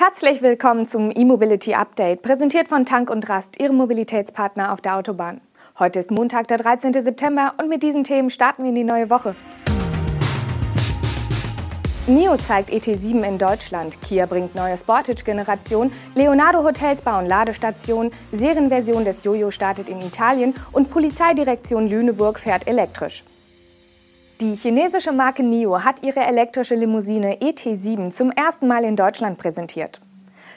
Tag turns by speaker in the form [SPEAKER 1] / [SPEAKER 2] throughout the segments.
[SPEAKER 1] Herzlich willkommen zum E-Mobility Update, präsentiert von Tank und Rast, Ihrem Mobilitätspartner auf der Autobahn. Heute ist Montag, der 13. September und mit diesen Themen starten wir in die neue Woche. NIO zeigt ET7 in Deutschland, Kia bringt neue Sportage-Generation, Leonardo Hotels bauen Ladestationen, Serienversion des Jojo startet in Italien und Polizeidirektion Lüneburg fährt elektrisch. Die chinesische Marke NIO hat ihre elektrische Limousine ET7 zum ersten Mal in Deutschland präsentiert.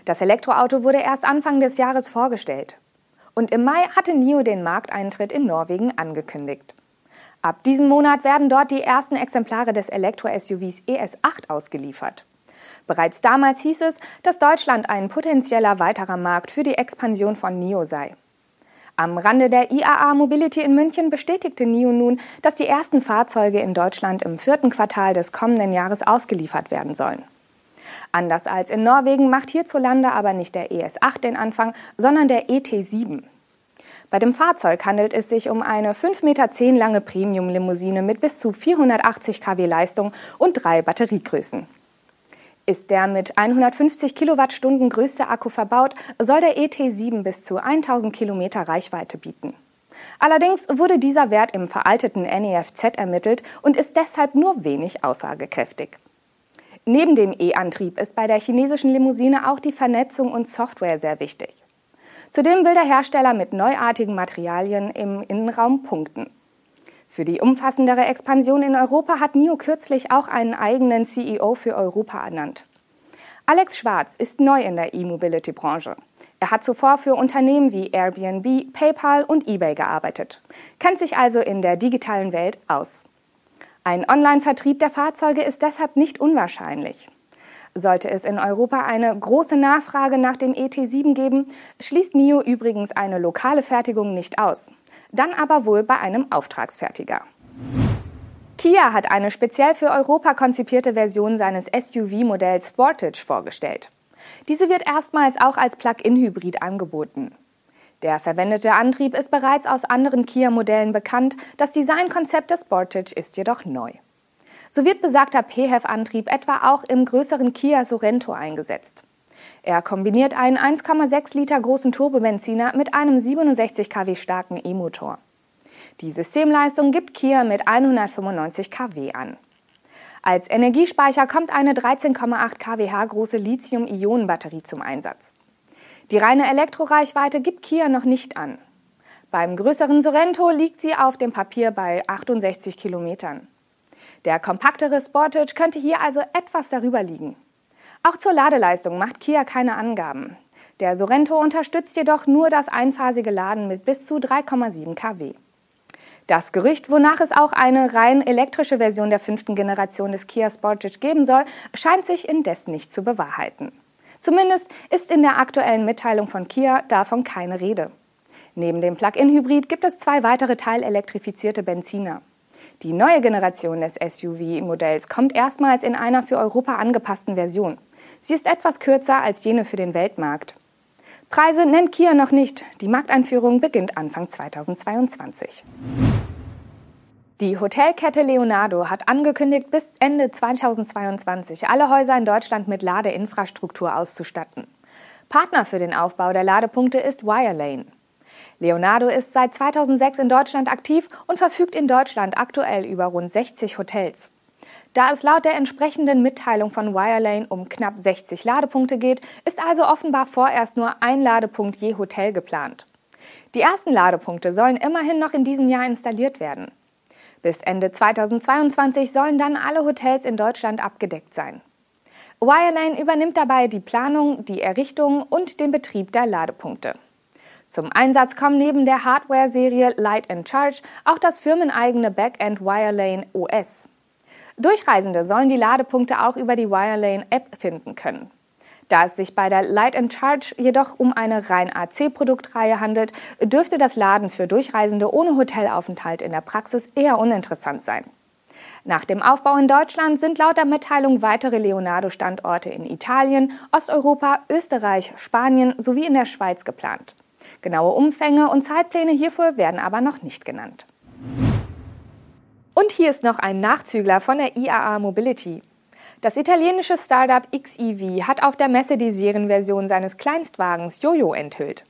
[SPEAKER 1] Das Elektroauto wurde erst Anfang des Jahres vorgestellt. Und im Mai hatte NIO den Markteintritt in Norwegen angekündigt. Ab diesem Monat werden dort die ersten Exemplare des Elektro-SUVs ES8 ausgeliefert. Bereits damals hieß es, dass Deutschland ein potenzieller weiterer Markt für die Expansion von NIO sei. Am Rande der IAA Mobility in München bestätigte NIO nun, dass die ersten Fahrzeuge in Deutschland im vierten Quartal des kommenden Jahres ausgeliefert werden sollen. Anders als in Norwegen macht hierzulande aber nicht der ES8 den Anfang, sondern der ET7. Bei dem Fahrzeug handelt es sich um eine 5,10 Meter lange Premium-Limousine mit bis zu 480 kW Leistung und drei Batteriegrößen. Ist der mit 150 Kilowattstunden größte Akku verbaut, soll der ET7 bis zu 1000 Kilometer Reichweite bieten. Allerdings wurde dieser Wert im veralteten NEFZ ermittelt und ist deshalb nur wenig aussagekräftig. Neben dem E-Antrieb ist bei der chinesischen Limousine auch die Vernetzung und Software sehr wichtig. Zudem will der Hersteller mit neuartigen Materialien im Innenraum punkten. Für die umfassendere Expansion in Europa hat NIO kürzlich auch einen eigenen CEO für Europa ernannt. Alex Schwarz ist neu in der E-Mobility-Branche. Er hat zuvor für Unternehmen wie Airbnb, PayPal und eBay gearbeitet, kennt sich also in der digitalen Welt aus. Ein Online-Vertrieb der Fahrzeuge ist deshalb nicht unwahrscheinlich. Sollte es in Europa eine große Nachfrage nach dem ET7 geben, schließt NIO übrigens eine lokale Fertigung nicht aus dann aber wohl bei einem Auftragsfertiger. Kia hat eine speziell für Europa konzipierte Version seines SUV-Modells Sportage vorgestellt. Diese wird erstmals auch als Plug-in-Hybrid angeboten. Der verwendete Antrieb ist bereits aus anderen Kia-Modellen bekannt, das Designkonzept des Sportage ist jedoch neu. So wird besagter PHEV-Antrieb etwa auch im größeren Kia Sorento eingesetzt. Er kombiniert einen 1,6 Liter großen Turbobenziner mit einem 67 kW starken E-Motor. Die Systemleistung gibt Kia mit 195 kW an. Als Energiespeicher kommt eine 13,8 kWh große Lithium-Ionen-Batterie zum Einsatz. Die reine Elektroreichweite gibt Kia noch nicht an. Beim größeren Sorento liegt sie auf dem Papier bei 68 Kilometern. Der kompaktere Sportage könnte hier also etwas darüber liegen. Auch zur Ladeleistung macht Kia keine Angaben. Der Sorento unterstützt jedoch nur das einphasige Laden mit bis zu 3,7 kW. Das Gerücht, wonach es auch eine rein elektrische Version der fünften Generation des Kia Sportage geben soll, scheint sich indes nicht zu bewahrheiten. Zumindest ist in der aktuellen Mitteilung von Kia davon keine Rede. Neben dem Plug-in-Hybrid gibt es zwei weitere teilelektrifizierte Benziner. Die neue Generation des SUV-Modells kommt erstmals in einer für Europa angepassten Version. Sie ist etwas kürzer als jene für den Weltmarkt. Preise nennt Kia noch nicht. Die Markteinführung beginnt Anfang 2022. Die Hotelkette Leonardo hat angekündigt, bis Ende 2022 alle Häuser in Deutschland mit Ladeinfrastruktur auszustatten. Partner für den Aufbau der Ladepunkte ist Wirelane. Leonardo ist seit 2006 in Deutschland aktiv und verfügt in Deutschland aktuell über rund 60 Hotels. Da es laut der entsprechenden Mitteilung von Wirelane um knapp 60 Ladepunkte geht, ist also offenbar vorerst nur ein Ladepunkt je Hotel geplant. Die ersten Ladepunkte sollen immerhin noch in diesem Jahr installiert werden. Bis Ende 2022 sollen dann alle Hotels in Deutschland abgedeckt sein. Wirelane übernimmt dabei die Planung, die Errichtung und den Betrieb der Ladepunkte. Zum Einsatz kommen neben der Hardware-Serie Light Charge auch das firmeneigene Backend Wirelane OS. Durchreisende sollen die Ladepunkte auch über die Wirelane-App finden können. Da es sich bei der Light and Charge jedoch um eine rein AC-Produktreihe handelt, dürfte das Laden für Durchreisende ohne Hotelaufenthalt in der Praxis eher uninteressant sein. Nach dem Aufbau in Deutschland sind laut der Mitteilung weitere Leonardo-Standorte in Italien, Osteuropa, Österreich, Spanien sowie in der Schweiz geplant. Genaue Umfänge und Zeitpläne hierfür werden aber noch nicht genannt. Und hier ist noch ein Nachzügler von der IAA Mobility. Das italienische Startup XEV hat auf der Messe die Serienversion seines Kleinstwagens Jojo enthüllt.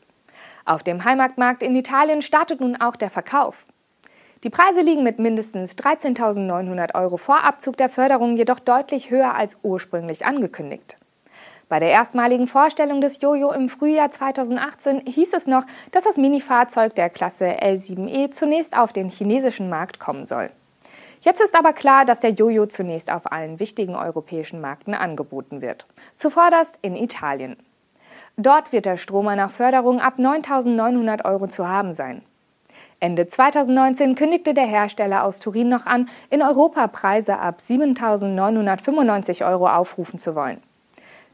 [SPEAKER 1] Auf dem Heimatmarkt in Italien startet nun auch der Verkauf. Die Preise liegen mit mindestens 13.900 Euro vor Abzug der Förderung jedoch deutlich höher als ursprünglich angekündigt. Bei der erstmaligen Vorstellung des Jojo im Frühjahr 2018 hieß es noch, dass das Minifahrzeug der Klasse L7E zunächst auf den chinesischen Markt kommen soll. Jetzt ist aber klar, dass der Jojo zunächst auf allen wichtigen europäischen Märkten angeboten wird. Zuvorderst in Italien. Dort wird der Stromer nach Förderung ab 9.900 Euro zu haben sein. Ende 2019 kündigte der Hersteller aus Turin noch an, in Europa Preise ab 7.995 Euro aufrufen zu wollen.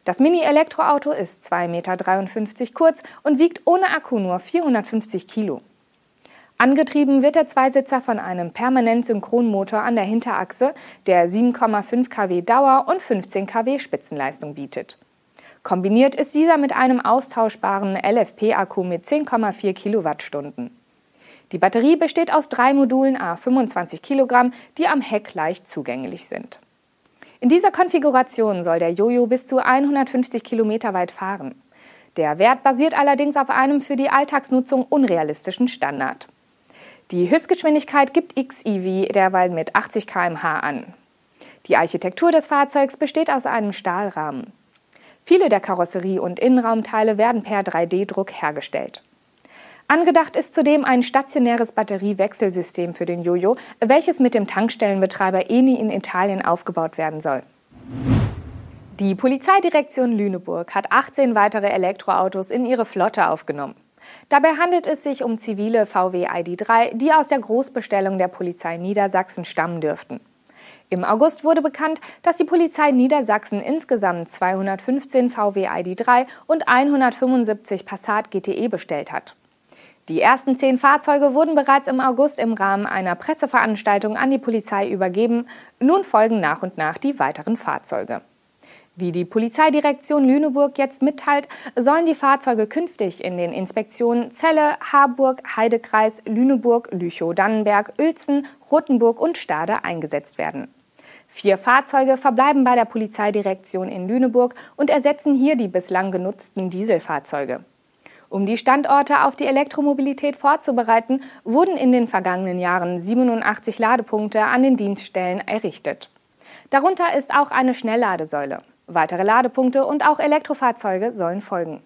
[SPEAKER 1] Das Mini-Elektroauto ist 2,53 Meter kurz und wiegt ohne Akku nur 450 Kilo. Angetrieben wird der Zweisitzer von einem Permanent-Synchronmotor an der Hinterachse, der 7,5 kW Dauer und 15 kW Spitzenleistung bietet. Kombiniert ist dieser mit einem austauschbaren LFP-Akku mit 10,4 Kilowattstunden. Die Batterie besteht aus drei Modulen a 25 Kilogramm, die am Heck leicht zugänglich sind. In dieser Konfiguration soll der Jojo bis zu 150 Kilometer weit fahren. Der Wert basiert allerdings auf einem für die Alltagsnutzung unrealistischen Standard. Die Höchstgeschwindigkeit gibt XEV derweil mit 80 km/h an. Die Architektur des Fahrzeugs besteht aus einem Stahlrahmen. Viele der Karosserie- und Innenraumteile werden per 3D-Druck hergestellt. Angedacht ist zudem ein stationäres Batteriewechselsystem für den Jojo, welches mit dem Tankstellenbetreiber Eni in Italien aufgebaut werden soll. Die Polizeidirektion Lüneburg hat 18 weitere Elektroautos in ihre Flotte aufgenommen. Dabei handelt es sich um zivile VW ID3, die aus der Großbestellung der Polizei Niedersachsen stammen dürften. Im August wurde bekannt, dass die Polizei Niedersachsen insgesamt 215 VW ID3 und 175 Passat GTE bestellt hat. Die ersten zehn Fahrzeuge wurden bereits im August im Rahmen einer Presseveranstaltung an die Polizei übergeben. Nun folgen nach und nach die weiteren Fahrzeuge. Wie die Polizeidirektion Lüneburg jetzt mitteilt, sollen die Fahrzeuge künftig in den Inspektionen Celle, Harburg, Heidekreis, Lüneburg, Lüchow-Dannenberg, Uelzen, Rothenburg und Stade eingesetzt werden. Vier Fahrzeuge verbleiben bei der Polizeidirektion in Lüneburg und ersetzen hier die bislang genutzten Dieselfahrzeuge. Um die Standorte auf die Elektromobilität vorzubereiten, wurden in den vergangenen Jahren 87 Ladepunkte an den Dienststellen errichtet. Darunter ist auch eine Schnellladesäule. Weitere Ladepunkte und auch Elektrofahrzeuge sollen folgen.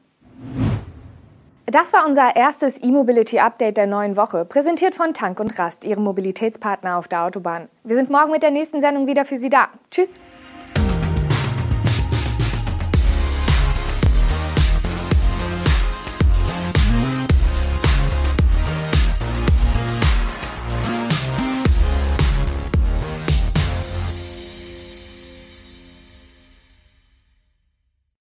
[SPEAKER 1] Das war unser erstes E-Mobility-Update der neuen Woche, präsentiert von Tank und Rast, Ihrem Mobilitätspartner auf der Autobahn. Wir sind morgen mit der nächsten Sendung wieder für Sie da. Tschüss!